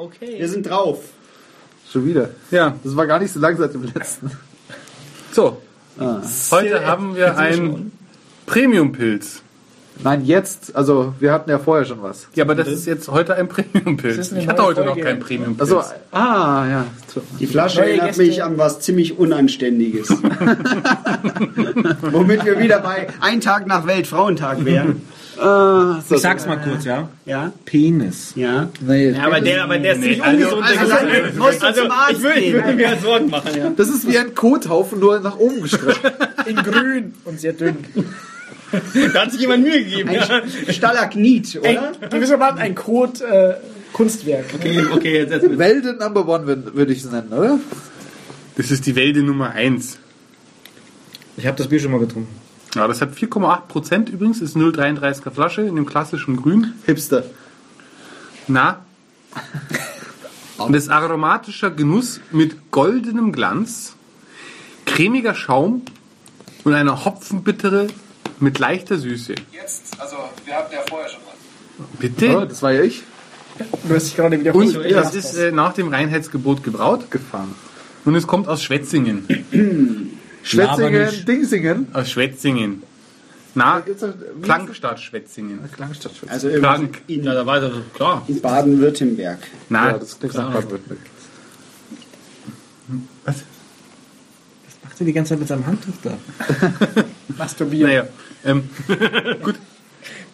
Okay. Wir sind drauf. Schon wieder. Ja, Das war gar nicht so lang seit dem letzten. so. Heute haben wir einen Premium-Pilz. Nein, jetzt, also wir hatten ja vorher schon was. Ja, aber das ist jetzt heute ein Premium-Pilz. Ich hatte heute noch Folge. keinen Premium-Pilz. Also, ah, ja. Die Flasche Neue erinnert Gäste. mich an was ziemlich Unanständiges. Womit wir wieder bei ein Tag nach Weltfrauentag wären. Ah, Ich sag's mal kurz, ja. Ja? Penis. Ja. Nee, Ja, aber der, aber der ist ziemlich also- ungesund. also also, zum Arzt ich würde, ich würde mir halt Sorgen machen, ja. das ist wie ein Kothaufen, nur nach oben gestreckt. In grün und sehr dünn. Da hat sich jemand Mühe gegeben. Ja. Ein Stalagnit, Ein, oder? gewissermaßen ein Code äh, Kunstwerk. Okay, okay, jetzt, jetzt. Welde Number One würd- würde ich es nennen, oder? Das ist die Welde Nummer 1. Ich habe das Bier schon mal getrunken. Ja, das hat 4,8 Prozent übrigens, ist 0,33er Flasche in dem klassischen Grün. Hipster. Na. Und das ist aromatischer Genuss mit goldenem Glanz, cremiger Schaum und einer Hopfenbittere mit leichter Süße. Jetzt, also wir hatten ja vorher schon was. Bitte? Oh, das war ja ich. Du hast dich gerade wieder Und hoch- das ist äh, nach dem Reinheitsgebot gebraut Gefahren. und es kommt aus Schwetzingen. Schwetzingen. Dingsingen. Aus Schwetzingen. Na, Klangstadt Schwetzingen. Klangstadt Schwetzingen. Also Krank. in, Ja, da war er klar. in Baden-Württemberg. Na, Ja, das klingt nach Baden-Württemberg. was? Was macht er die ganze Zeit mit seinem Handtuch da? masturbieren. Naja, ähm,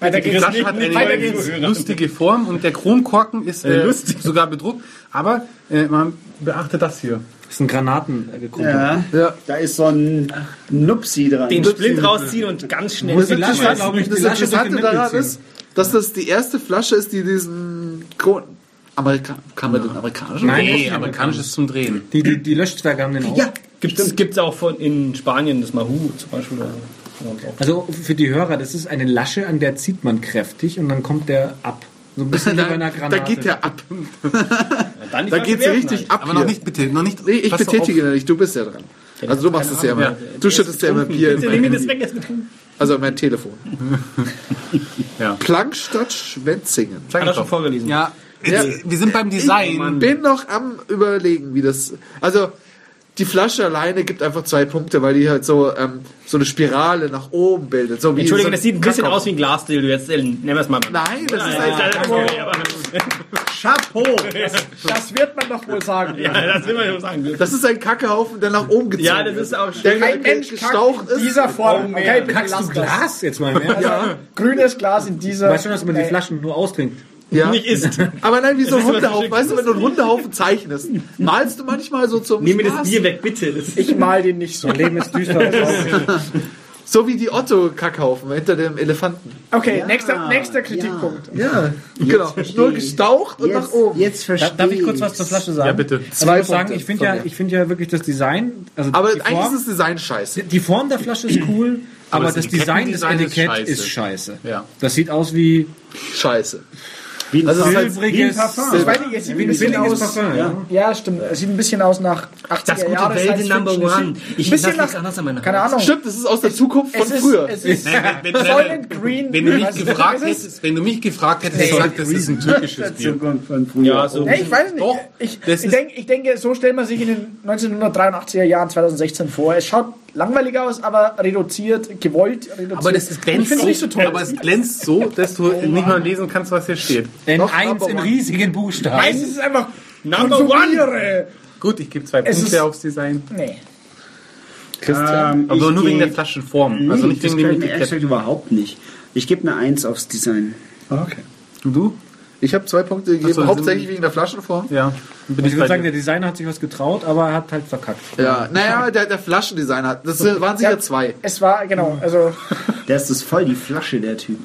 Weiter Die geht's. Flasche hat Weiter eine geht's. lustige Form und der Kronkorken ist äh, sogar bedruckt. Aber äh, man beachte das hier. Das ist ein Granaten äh. Ja. Ja. Da ist so ein Nupsi dran. Den Splint rausziehen und ganz schnell. Das die Lasche, glaub ich, das die Lasche durch Interessante daran ziehen. ist, dass das die erste Flasche ist, die diesen Kron Amerika kann man den amerikanischen? Nein. Nee, amerikanisches zum Drehen. Die, die, die Löschzwerge haben den auch. ja, Gibt's, gibt's auch von in Spanien das Mahu zum Beispiel. Oder so. Und auch. Also für die Hörer, das ist eine Lasche, an der zieht man kräftig und dann kommt der ab. So ein bisschen wie bei einer Da, Granate. da geht der ab. Dann die Da geht's werfen richtig halt. ab. Aber noch hier. nicht bitte, noch nicht. Nee, ich Pass betätige nicht, du bist ja dran. Also du machst es ja immer. Du schüttest ja immer Bier also in mein Telefon. Ja. Plankstadt Schwetzingen. Sag Hat er ich schon vorgelesen. Ja, jetzt, wir sind beim Ich Design. bin noch am überlegen, wie das. Also die Flasche alleine gibt einfach zwei Punkte, weil die halt so so eine Spirale nach oben bildet. So wie Entschuldigung, so das sieht ein bisschen Kakao. aus wie ein Glasdildo. Jetzt äh, nehmen wir es mal. Nein, das ist Ja, ein ja, okay, aber- Chapeau. Das wird man doch wohl sagen. Ja, das will man sagen. Das ist ein Kackehaufen, der nach oben gezogen Ja, das wird. ist auch Der schön. Kein Mensch gestaucht kackt in ist. dieser Form. Okay, Kackst du. Glas jetzt mal mehr? Ja. Grünes Glas in dieser. Weißt du, dass man die. Flaschen nur austrinkt? Ja. Nicht isst. Aber nein, wie so ein Hundehaufen. Weißt du, wenn du einen Hundehaufen zeichnest, malst du manchmal so zum Nimm mir das? Bier weg, bitte. Das Ich mal den nicht so. Leben ist düster. So wie die Otto-Kackhaufen hinter dem Elefanten. Okay, nächster, nächster Kritikpunkt. Ja, genau. Nur gestaucht und nach Jetzt, oben. jetzt verstehe Darf ich kurz was zur Flasche sagen? Ja, bitte. Also ich Zwei muss sagen, ich finde ja, ich finde ja wirklich das Design, also Aber die eigentlich Form, ist das Design scheiße. die Form der Flasche ist cool, aber, das das Design des Etikettendesign ist scheiße. ist scheiße. Ja. Das sieht aus wie Scheiße. Wie ein Also es ist halt silbriges, Ich weiß nicht, es sieht ein bisschen aus. Parfum. Ja. Ja, stimmt. Es sieht ein bisschen aus nach 80er Das gute Jahre Welt Number. One. Ich ein bisschen nach, nichts anderes an meiner keine Ahnung. Stimmt, das ist aus der Zukunft von ist, früher. es ist wenn, Soylent Green. wenn, du mich gefragt hättest, wenn du mich gefragt hättest, hätte ich gesagt, das ist ein türkisches Bier. Zukunft von früher. Ja, so. Ich weiß nicht. Doch, ich denke, so stellt man sich in den 1983er Jahren 2016 vor. Es schaut langweilig aus, aber reduziert, gewollt reduziert. Aber das ist ich glänzt finde es so, nicht so toll. aber es glänzt so, dass du nicht mal lesen kannst, was hier steht. N1 Number in one. riesigen Buchstaben. Nein, es ist einfach Number konsumiere. Gut, ich gebe zwei Es Punkte aufs Design. Nee. Christian. Ähm, Aber ich nur wegen der Flaschenform. Also Nee, nicht das wegen dem Etikett. überhaupt nicht. Ich gebe eine 1 aufs Design. Okay. Und du? Ich habe zwei Punkte gegeben, so, hauptsächlich wegen der Flaschenform. Ja. Bin Ich ich würde sagen, dir. der Designer hat sich was getraut, aber er hat halt verkackt. Ja, naja, der, der Flaschendesigner hat. Das waren sicher zwei. Es war, genau, also Der ist das voll die Flasche, der Typ.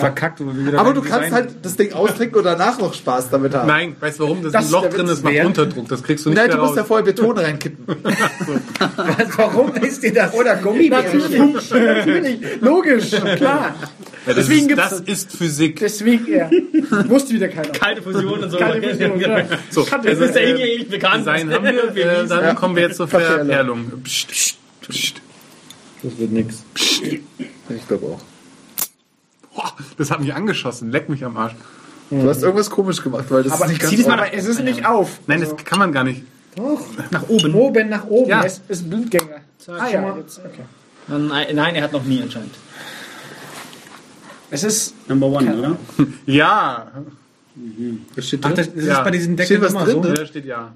Verkackt. wir wieder Aber du kannst Design halt das Ding austrinken und danach noch Spaß damit haben. Nein, weißt du warum? Das, Das ist ein Loch drin, das macht? Unterdruck. Das kriegst du nicht Nein, mehr du musst ja raus. vorher Beton reinkippen. warum ist dir das? Oder Gummibärchen. Natürlich, logisch, klar. Ja, das, Deswegen ist, gibt's- das ist Physik. Deswegen, ja. Wusste wieder keiner. Kalte Fusion und so. Kalte Fusion, ja. So, Kannte Das also, ist ja äh, irgendwie bekannt. Design haben wir, äh, dann kommen wir jetzt zur Verperlung. Psst, psst, psst. Das wird nix. Ich glaube auch. Boah, das hat mich angeschossen. Leck mich am Arsch. Du hast irgendwas komisch gemacht, weil das Aber ist nicht ganz zieh das mal, aber es ist nicht auf. Nein, das kann man gar nicht. Nach oben. Oben nach oben. Ja. Es ist ein Blindgänger. Ah ja, jetzt, okay. Nein, nein, er hat noch nie anscheinend. Es ist Number one, oder? Ja. Was steht Ach, drin? das, das Ja. ist bei diesen Steht Deckeln was immer drin, so. ne? Da steht ja.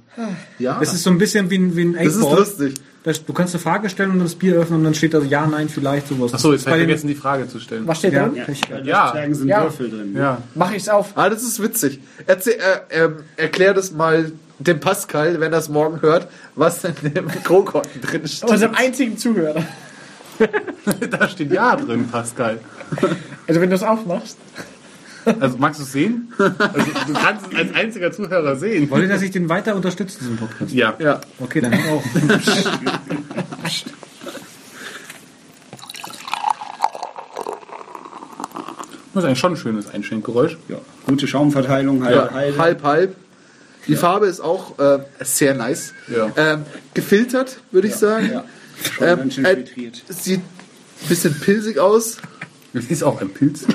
ja. Das ist so ein bisschen wie ein, wie ein das ist lustig. Das, du kannst eine Frage stellen und das Bier öffnen und dann steht da ja, nein, vielleicht sowas. Achso, jetzt habe ich vergessen, die Frage zu stellen. Was steht Ja. drin? Ja. Sind Ja. Würfel drin. Ja. Mach ich's auf. Ah, das ist witzig. Erzähl, äh, ähm, erklär das mal dem Pascal, wenn er es morgen hört, was in dem Krokotten drin steht. Unserem einzigen Zuhörer. Da steht ja drin, Pascal. Also wenn du es aufmachst. Also magst du es sehen? Also, du kannst es als einziger Zuhörer sehen. wollt ihr, dass ich den weiter unterstütze, diesen Podcast? Ja. Ja. Okay, dann hör auf. Das ist eigentlich schon ein schönes Einschenkgeräusch. Ja. Gute Schaumverteilung, halb, Ja, halb. halb, halb. Die Farbe ist auch äh, sehr nice. Ja. Ähm, gefiltert, würde ich sagen. Ja. Schon Ähm, ganz schön äh, filtriert. es sieht ein bisschen pilzig aus. Das ist auch ein Pilz.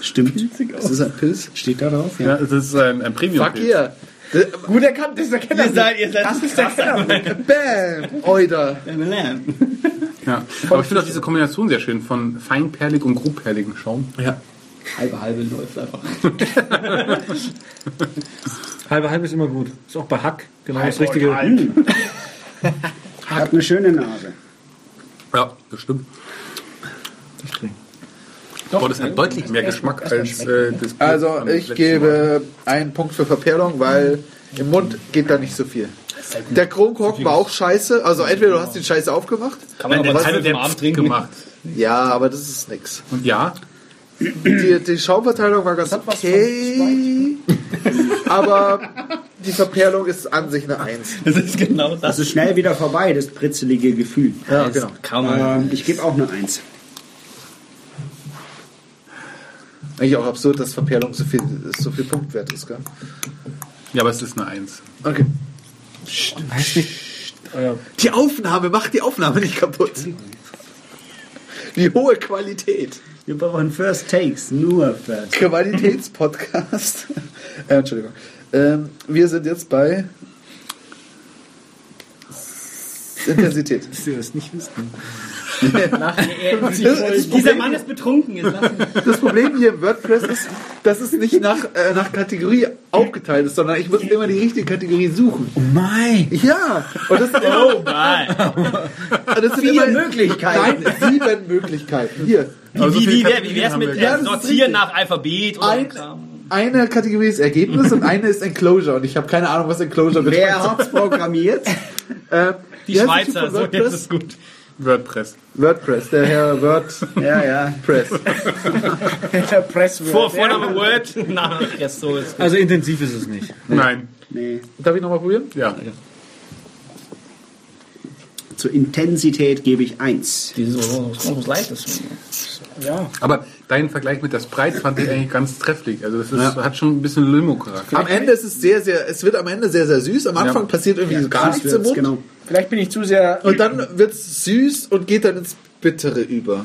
Stimmt. Es ist ein Pilz. Steht da drauf? Ja, es ist ein, ein premium Fuck yeah. Äh, Gut erkannt, das ist der Kenner. Ihr seid- ihr seid das ist der Kenner. Bam! Oida. Ja. Aber ich finde auch diese Kombination sehr schön von feinperlig und grobperligen Schaum. Ja. Halbe, halbe läuft einfach. halbe, halbe ist immer gut. Ist auch bei Hack genau das richtige. Hat eine schöne Nase. Ja, das stimmt. Doch, das hat deutlich mehr Geschmack als äh, das Bier Also ich gebe einen Punkt für Verperlung, weil im Mund geht da nicht so viel. Der Kronkorken war auch scheiße. Also entweder du hast den Scheiße aufgemacht. Kann man Mal. aber hat dem Abend trinken. gemacht. Ja, aber das ist nix. Und ja, Die, die Schaumverteilung war ganz okay. Aber die Verperlung ist an sich eine Eins. Das ist genau das. Das ist schnell wieder vorbei, das britzelige Gefühl. Ja, genau. Kann man. Ähm, ich gebe auch eine Eins. Eigentlich auch absurd, dass Verperlung so viel, so viel Punktwert ist, gell? ja, aber es ist eine Eins. Okay. Heißt nicht, Die Aufnahme macht die Aufnahme nicht kaputt. Die hohe Qualität. Wir brauchen First Takes, nur First. Qualitätspodcast. äh, Entschuldigung. Ähm, wir sind jetzt bei Intensität. ihr das nicht wisst. Dieser Mann ist betrunken. Ihn. Das Problem hier im WordPress ist, dass es nicht nach, äh, nach Kategorie aufgeteilt ist, sondern ich muss immer die richtige Kategorie suchen. Oh mein! Ja, und das sind immer, Oh nein. das sind Vier immer Möglichkeiten. Nein, sieben Möglichkeiten. Hier. Aber so Wie, wie, wie wär's mit äh, ist Sortieren nach Alphabet oder Ein, eine Kategorie ist Ergebnis und eine ist Enclosure und ich habe keine Ahnung, was Enclosure bedeutet. Wer hat's programmiert? Äh, Die wie Schweizer, so jetzt ist gut. WordPress. WordPress, der Herr WordPress. ja, ja. Der Presswort. Vor, Vorname Word, Name Press, so ist. Also intensiv ist es nicht. Nein. Nee. Darf ich nochmal probieren? Ja. Zur Intensität gebe ich eins. Dieses so leicht ist. Ja. Aber dein Vergleich mit der Sprite fand ich eigentlich ganz trefflich. Also das ist, hat schon ein bisschen Limo-Charakter. Am Ende ist es sehr, sehr, es wird am Ende sehr, sehr süß. Am Anfang Ja. passiert irgendwie gar nichts im Mund. Genau. Vielleicht bin ich zu sehr, Und dann wird es süß und geht dann ins Bittere über.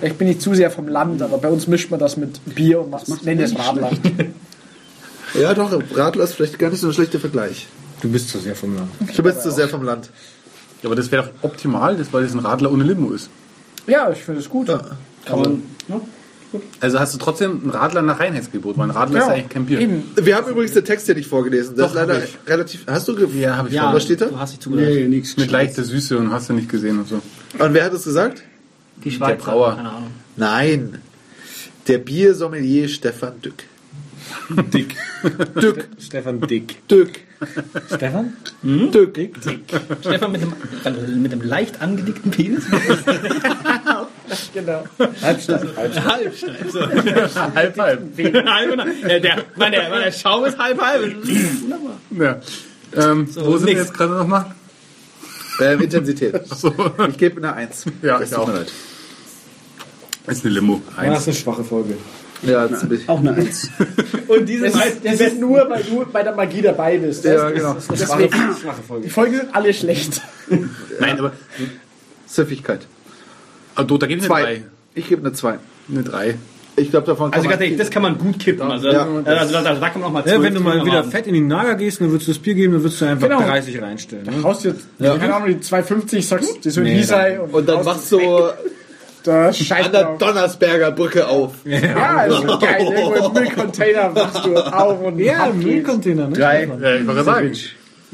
vielleicht bin ich zu sehr vom Land, aber bei uns mischt man das mit Bier und macht, nennt es Radler. Ja, doch, Radler ist vielleicht gar nicht so ein schlechter Vergleich. Du bist zu sehr vom Land. Du bist zu sehr vom Land. Ja, aber das wäre doch optimal, weil das ein Radler ohne Limo ist. Ja, ich finde es gut. Kann man. Also hast du trotzdem ein Radler nach Reinheitsgebot, weil ein Radler ist ja eigentlich kein Bier. Eben. Wir haben übrigens den Text hier nicht vorgelesen. Das Doch, ist leider relativ. Hast du ge Ja, habe ich Ja. Was steht da? Du hast dich zugehört. Nee, nichts. Mit leichter Süße und hast du nicht gesehen und so. Und wer hat es gesagt? Die Schweizer. Brauer. Keine Ahnung. Nein. Der Biersommelier Stefan Dück. Dick. Dück. Stefan Dick. Dück. Stefan? Dück. Stefan mit einem, mit einem leicht angedickten Penis. Genau. Halbstadt. halb So. Halb, halb. halb. Ja, der, mein, der, mein, der Schaum ist halb, halb. Ja. Ähm, So, wo sind wir nix. jetzt gerade nochmal? Ähm, Intensität. So. Ich gebe eine Eins. Ja, das ich auch. leid. Ist eine Limo. Das Eins. ist eine schwache Folge. Ja, das ich. Auch eine Eins. Und dieses Das ist, das ist nur, weil du bei der Magie dabei bist. Das Ja, ist- genau. Deswegen, Schwache Folge. die Folgen sind alle schlecht. Nein, aber Süffigkeit. Du, da gebe ich eine Zwei. drei. Ich gebe eine Zwei. Eine drei. Ich glaube, davon kann Also ganz man ehrlich, das kann man gut kippen. Also, Ja. also, also, da kann man auch mal Ja, wenn du mal wieder Abend. fett in die Nager gehst, dann würdest du das Bier geben, dann würdest du einfach Genau. 30 reinstellen. Ne? Haust jetzt, keine Ahnung, die 250, sagst, die soll Nee, nie sein. Und dann machst du weg. da Scheiß an der drauf. Donnersberger Brücke auf. Ja, das ist geil. Irgendwo im Müllcontainer machst du auf und Ja. Müllcontainer, ne? Drei. Ja, ich wollte sagen.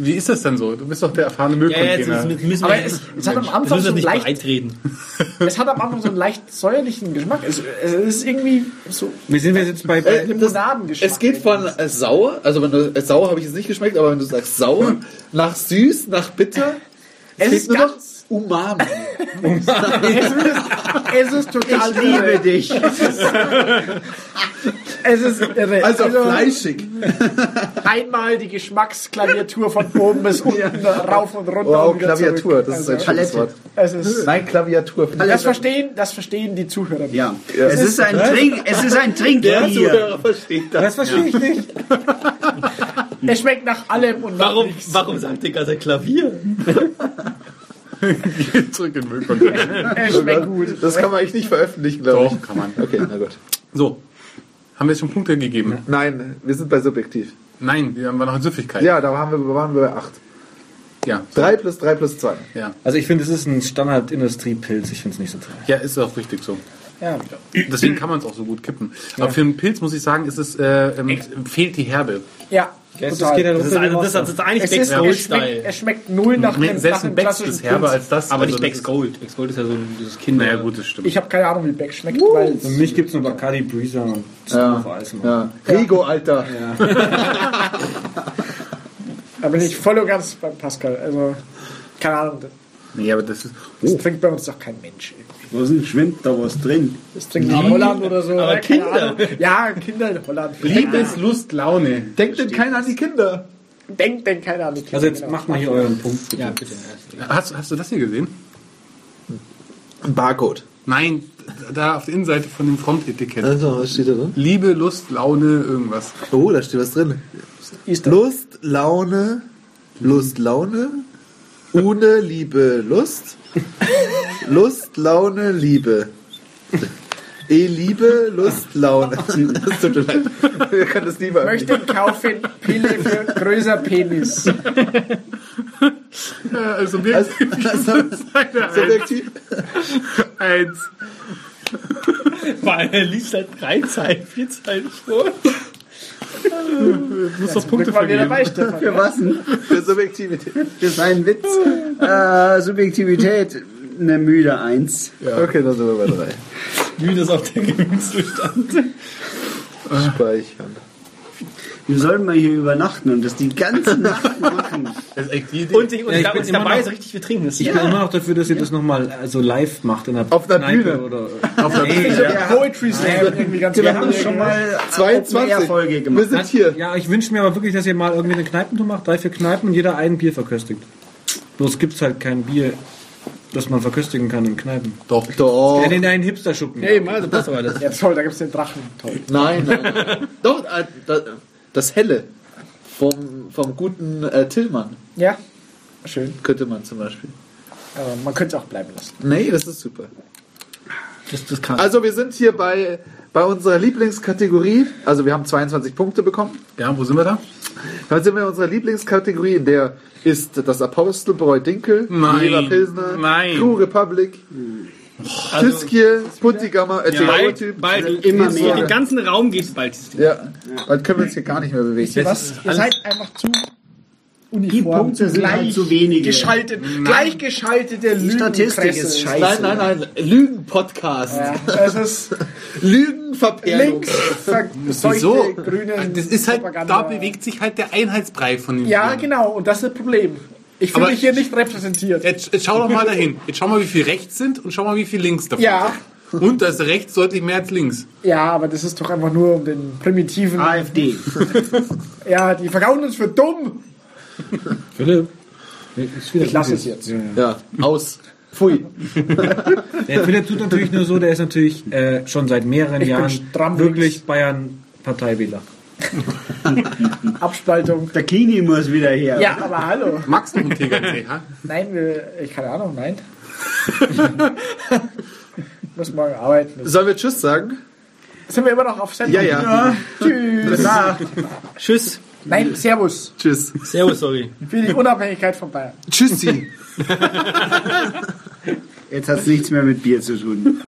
Wie ist das denn so? Du bist doch der erfahrene Ja, jetzt Müllcontainer. müssen müssen Aber es, es hat am Anfang so nicht leicht, es hat am Anfang so einen leicht säuerlichen Geschmack. Es, es ist irgendwie so Wir sind jetzt bei, Äh, bei Limonadengeschmack. es geht von äh, sauer, also wenn du äh, sauer habe ich jetzt nicht geschmeckt, aber wenn du sagst sauer, nach süß, nach bitter, Es fehlt ist nur noch ganz- Umami. es, ist, es ist total Ich liebe dich. Es ist irre. Also, fleischig. einmal die Geschmacksklaviatur von oben bis unten rauf und runter. Wow, und wieder Klaviatur, zurück. das ist Also, ein schönes Palette. Wort. Es ist, Nein, Klaviatur. das, verstehen, das verstehen die Zuhörer. nicht. Ja. Es ist ein Trink, es ist ein Trinkbier. versteht das. das verstehe ich nicht. Es schmeckt nach allem und nach Warum, nichts. warum sagt der ganze Klavier? Zurück in den Müllcontainer. Schmeckt gut. Das kann man eigentlich nicht veröffentlichen, glaube ich. Doch, kann man. Okay, na gut. So. Haben wir jetzt schon Punkte gegeben? Nein, wir sind bei subjektiv. Nein, wir haben noch in Süffigkeit. Ja, da waren wir, waren wir bei 8. Ja. So. 3 plus 3 plus 2. Ja. Also ich finde, es ist ein Standard-Industriepilz. Ich finde es nicht so toll. ja, ist auch richtig so. Ja. Deswegen kann man es auch so gut kippen. Aber für einen Pilz muss ich sagen, ist es, äh, ähm, fehlt die Herbe. ja, Das geht ja Das ist, also, das, das ist eigentlich es, Becks ist, Gold es, schmeckt, es schmeckt null nach dem, nach Selbst dem ein Becks ist herber als das. Aber Also nicht Becks ist- Gold. Becks Gold ist ja so ein, dieses Kinder. Naja, gut, das stimmt. Ich habe keine Ahnung, wie Beck schmeckt, weil Für mich gibt es nur Bacardi Breezer und Ja. Ja. Rigo, Alter. da bin ich voll und ganz beim Pascal. Also, keine Ahnung, nee, aber das ist. das trinkt bei uns doch kein Mensch. Wo sind, schwimmt da was drin? Das trinkt in Holland oder so. aber Kinder. Ja, Kinder in Holland. Liebes, Lust, Laune. Denkt denn keiner an die Kinder? Denkt denn keiner an die Kinder. Also jetzt genau. macht mal hier euren Punkt. Bitte. Ja, bitte. Hast, hast du das hier gesehen? Ein Barcode. Nein, da auf der Innenseite von dem Frontetikett. Also, was steht da drin? Liebe, Lust, Laune, irgendwas. Oh, da steht was drin. Lust, Laune, Lust, Laune, ohne Liebe, Lust, Lust, Laune, Liebe. E Liebe, Lust, Laune. Das tut mir leid. Wir können das lieber Möchte kaufen Pille für größer Penis. Also wir Also, also, subjektiv. eins. Weil er liest halt drei Zeilen, vier Zeilen vor. Du musst doch Punkte dir dabei, vergeben. Stefan. Für was denn? Für Subjektivität. Für seinen Witz. Äh, Subjektivität, eine müde Eins. Okay, dann sind wir bei drei. Müde ist auch der Gemütszustand. Speichern. Wir sollen mal hier übernachten und das die ganze Nacht machen. Das ist echt die Idee. Und, ich, und Ja, ich da bin uns dabei noch- ist richtig, wir trinken das. Ich bin immer noch dafür, dass ihr das nochmal also live macht in der Auf der Kneipe Bühne. Oder, auf der Bühne. hab Poetry Slam Wir haben schon mal 22. Folge Wir gemacht. sind hier. ja, ich wünsche mir aber wirklich, dass ihr mal irgendwie eine Kneipentour macht, drei, vier Kneipen und jeder ein Bier verköstigt. Bloß gibt es halt kein Bier, das man verköstigen kann in Kneipen. Doch. Doch. Ja, in einen Hipster-Schuppen. Hey, mal, das passt aber das. Ja, toll, da gibt's den Drachen. Toll. Nein, nein, nein. Doch, äh, das, Helle. Vom, vom guten äh, Tillmann Ja, schön. könnte man zum Beispiel. Aber man könnte es auch bleiben lassen. Nee, das ist super. Das, das kann. Also wir sind hier bei, bei unserer Lieblingskategorie. Also wir haben 22 Punkte bekommen. Ja, wo sind wir da? Dann sind wir in unserer Lieblingskategorie, in der ist das Apostelbräu Dinkel, Nein. Pilsner, Nein. Crew Republic, also, Tüskje, Puntigammer, äh, bald, Typ. bald, Immer mehr. Den ganzen Raum geht bald. Ding. Ja, dann können wir uns hier gar nicht mehr bewegen. Was? Ihr seid einfach zu Die uniform, Punkte sind halt zu wenige. geschaltet, gleichgeschaltete Die Statistik ist scheiße. Nein, nein, nein, Lügen-Podcast. Ja, das ist verseuchte Wieso? grüne Das ist halt, Propaganda. da bewegt sich halt der Einheitsbrei von den Ja, Bierern. genau, und das ist das Problem. Ich fühle mich hier nicht repräsentiert. Jetzt, jetzt schau doch mal dahin. Jetzt schau mal, wie viel rechts sind und schau mal, wie viel links davon Ja. sind. Und da ist rechts deutlich mehr als links. Ja, aber das ist doch einfach nur um den primitiven. AfD. Ja, die verkaufen uns für dumm. Philipp. Ich lasse es jetzt. Ja, aus. Pfui. Der Philipp tut natürlich nur so, der ist natürlich äh, schon seit mehreren Ich Jahren wirklich. Bayern-Parteiwähler. Abspaltung. Der Kini muss wieder her. Ja, aber hallo. Magst du einen Tegernsee, ha? Nein, wir, ich keine Ahnung, nein. Muss morgen arbeiten. Sollen wir Tschüss sagen? Sind wir immer noch auf Sendung? Ja, ja. Tschüss. Tschüss. Nein, Servus. Tschüss. Servus, sorry. Für die Unabhängigkeit von Bayern. Tschüssi. Jetzt hat es nichts mehr mit Bier zu tun.